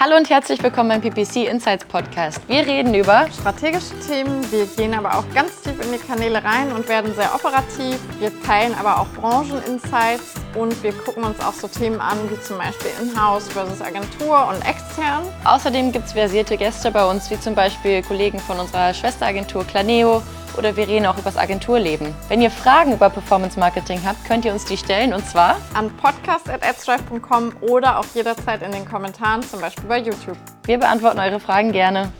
Hallo und herzlich willkommen beim PPC Insights Podcast. Wir reden über strategische Themen, wir gehen aber auch ganz tief in die Kanäle rein und werden sehr operativ. Wir teilen aber auch Brancheninsights und wir gucken uns auch so Themen an, wie zum Beispiel Inhouse versus Agentur und extern. Außerdem gibt es versierte Gäste bei uns, wie zum Beispiel Kollegen von unserer Schwesteragentur Planeo oder wir reden auch über das Agenturleben. Wenn ihr Fragen über Performance Marketing habt, könnt ihr uns die stellen und zwar an podcast.adstrive.com oder auch jederzeit in den Kommentaren, zum Beispiel bei YouTube. Wir beantworten eure Fragen gerne.